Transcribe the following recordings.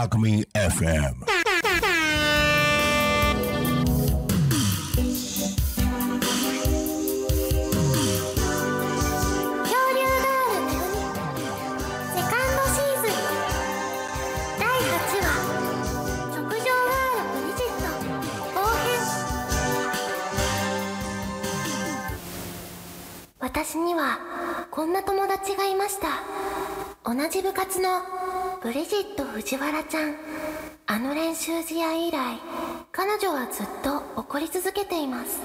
Alchemy FM. 恐竜ガールセカンドシーズン第8話直上ガールブリジット後編。私にはこんな友達がいました。同じ部活のブリジット藤原ちゃんあの練習試合以来彼女はずっと怒り続けています。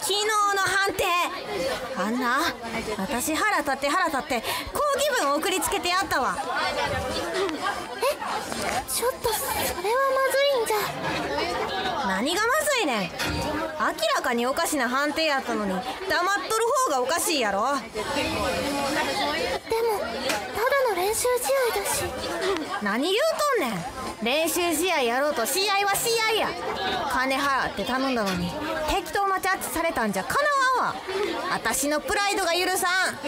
昨日の判定。あんな私腹立って腹立って抗議文送りつけてやったわ。ちょっとそれはまずいんじゃ何がまずいねん。明らかにおかしな判定やったのに黙っとる方がおかしいやろ。でもただの練習試合だし。何言うとんねん。練習試合やろうと試合は試合や。金払って頼んだのに適当なジャッジされたんじゃかなわんわ。私のプライドが許さん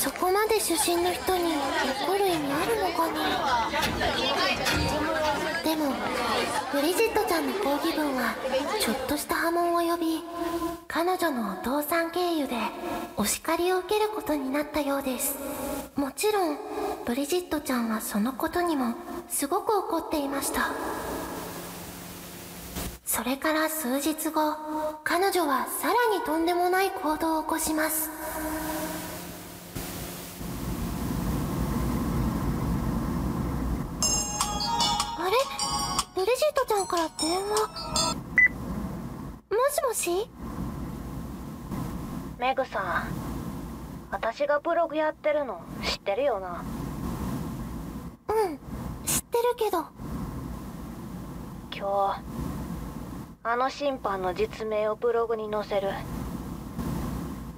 そこまで出身の人に怒る意味あるのかなでもブリジットちゃんの抗議文はちょっとした波紋を呼び彼女のお父さん経由でお叱りを受けることになったようです。もちろんブリジットちゃんはそのことにもすごく怒っていました。それから数日後彼女はさらにとんでもない行動を起こします。ジットちゃんから電話。もしもし？メグさん私がブログやってるの知ってるよな？うん知ってるけど。今日あの審判の実名をブログに載せる。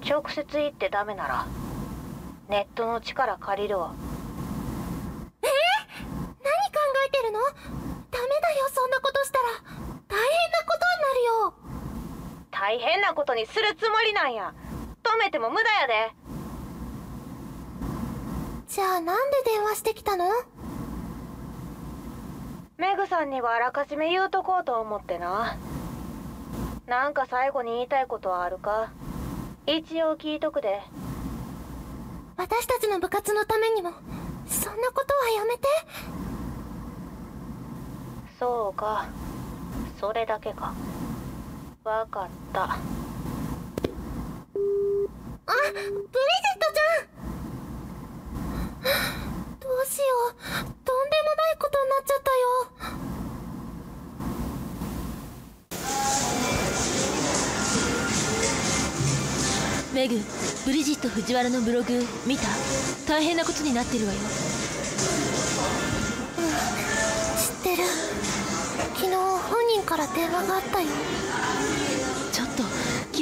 直接言ってダメならネットの力借りるわ何考えてるのダメだよそんなことしたら大変なことになるよ大変なことにするつもりなんや。止めても無駄やで。じゃあなんで電話してきたの？メグさんにはあらかじめ言うとこうと思ってな。なんか最後に言いたいことはあるか？一応聞いとくで。私たちの部活のためにも。そんなことはやめて。そうか。それだけかわかった。あブリジットちゃん。どうしよう。とんでもないことになっちゃったよ。メグブリジット藤原のブログ見た？大変なことになってるわよ。知ってる。昨日本人から電話があったよ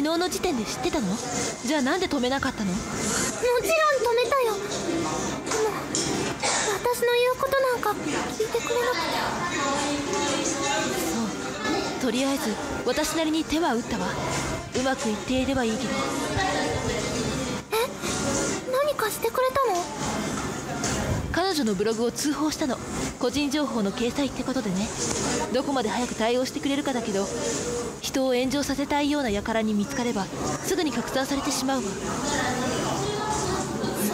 昨日の時点で知ってたの？じゃあなんで止めなかったの？もちろん止めたよ。でも私の言うことなんか聞いてくれなくて。とりあえず私なりに手は打ったわ。うまくいっていればいいけど。え？何かしてくれたの？彼女のブログを通報したの個人情報の掲載ってことでね。どこまで早く対応してくれるかだけど人を炎上させたいような輩に見つかればすぐに拡散されてしまうわ。そ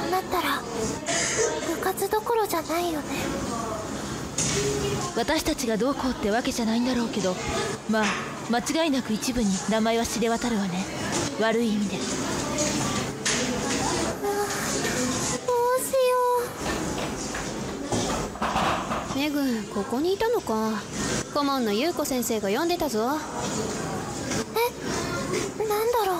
うなったら部活どころじゃないよね。私たちがどうこうってわけじゃないんだろうけどまあ間違いなく一部に名前は知れ渡るわね。悪い意味でどうしよメグここにいたのか。顧問の優子先生が読んでたぞ。うえなんだろう。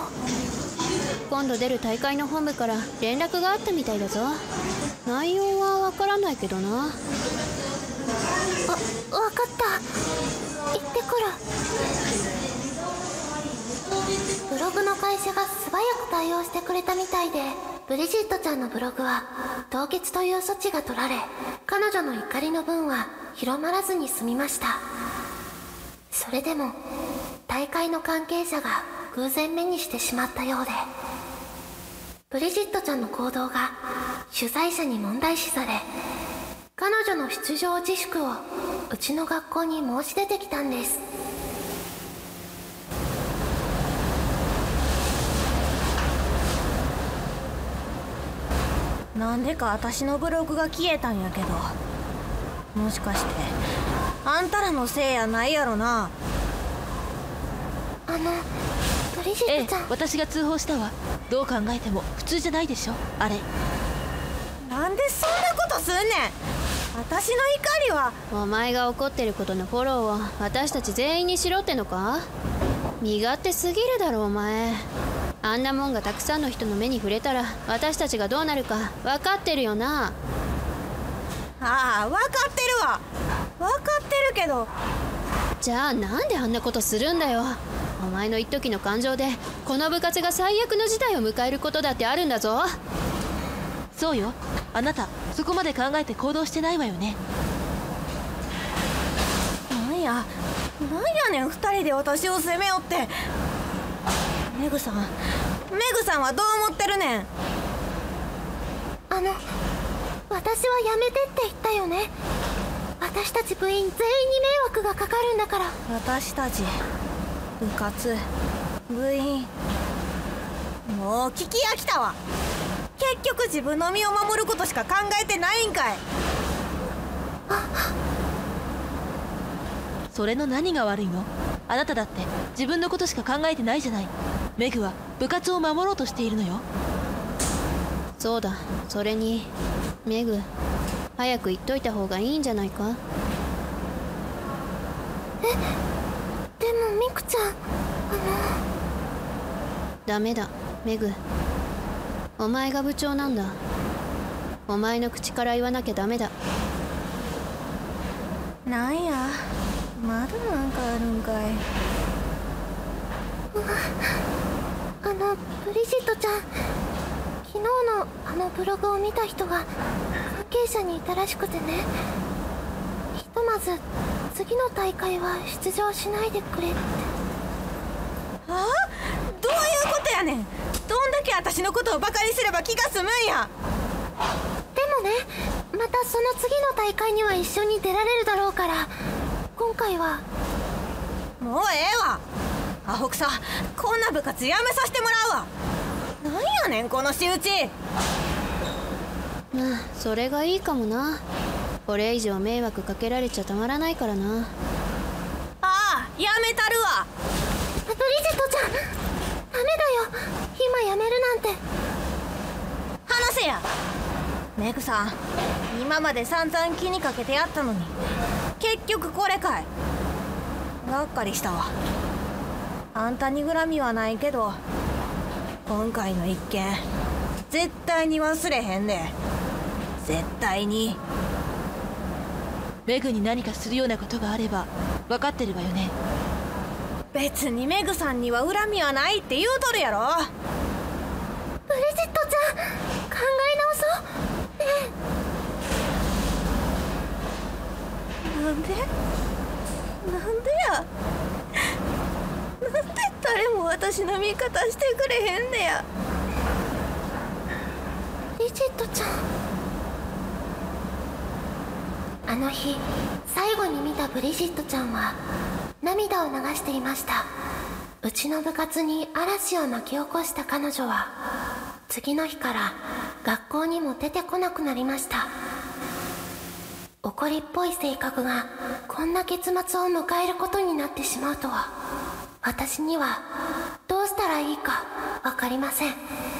今度出る大会の本部から連絡があったみたいだぞ。内容はわからないけどな。あわかった。行ってくる。ブログの会社が素早く対応してくれたみたいでブリジットちゃんのブログは凍結という措置が取られ彼女の怒りの分は広まらずに済みました。それでも大会の関係者が偶然目にしてしまったようでブリジットちゃんの行動が主催者に問題視され彼女の出場自粛をうちの学校に申し出てきたんです。なんでか私のブログが消えたんやけど。もしかしてあんたらのせいやないやろな。あのブリジええットちゃん、私が通報したわ。どう考えても普通じゃないでしょ。あれ。なんでそんなことすんねん。私の怒りは。お前が怒ってることのフォローを私たち全員にしろってのか？身勝手すぎるだろお前あんなもんがたくさんの人の目に触れたら私たちがどうなるか分かってるよな。ああ分かってるわ。分かってるけど。じゃあなんであんなことするんだよ。お前の一時の感情でこの部活が最悪の事態を迎えることだってあるんだぞ。そうよ。あなたそこまで考えて行動してないわよね。なんやなんやねん二人で私を責めよって。メグさんメグさんはどう思ってるねん？あの私はやめてって言ったよね。私たち部員全員に迷惑がかかるんだから。私たち部活部員。もう聞き飽きたわ。結局自分の身を守ることしか考えてないんかい。それの何が悪いの？あなただって自分のことしか考えてないじゃない。メグは部活を守ろうとしているのよ。そうだ。それにメグ早く言っといた方がいいんじゃないか？でもミクちゃんダメだメグ。お前が部長なんだ。お前の口から言わなきゃダメだ。なんやまだなんかあるんかい。あのブリジットちゃん。昨日のあのブログを見た人が関係者にいたらしくてね。ひとまず次の大会は出場しないでくれって。あ？あどういうことやねん。どんだけ私のことをバカにすれば気が済むんや。でもねまたその次の大会には一緒に出られるだろうから今回は。もうええわ。アホくさこんな部活やめさせてもらうわ。なんやねんこの仕打ち。まあそれがいいかもな。これ以上迷惑かけられちゃたまらないからな。ああやめたるわ。ブリジットちゃんダメだよ。今やめるなんて。話せやメグさん今まで散々気にかけてやったのに。結局これかい。がっかりしたわ。あんたに恨みはないけど今回の一件絶対に忘れへんで。絶対に。メグに何かするようなことがあれば分かってるわよね。別にメグさんには恨みはないって言うとるやろ。ブリジットちゃん考え直そうねなんで？なんでや？なんで誰も私の味方してくれへんねや？リジットちゃん。あの日最後に見たブリジットちゃんは涙を流していました。うちの部活に嵐を巻き起こした彼女は次の日から学校にも出てこなくなりました。怒りっぽい性格がこんな結末を迎えることになってしまうとは私にはどうしたらいいか分かりません。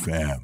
FM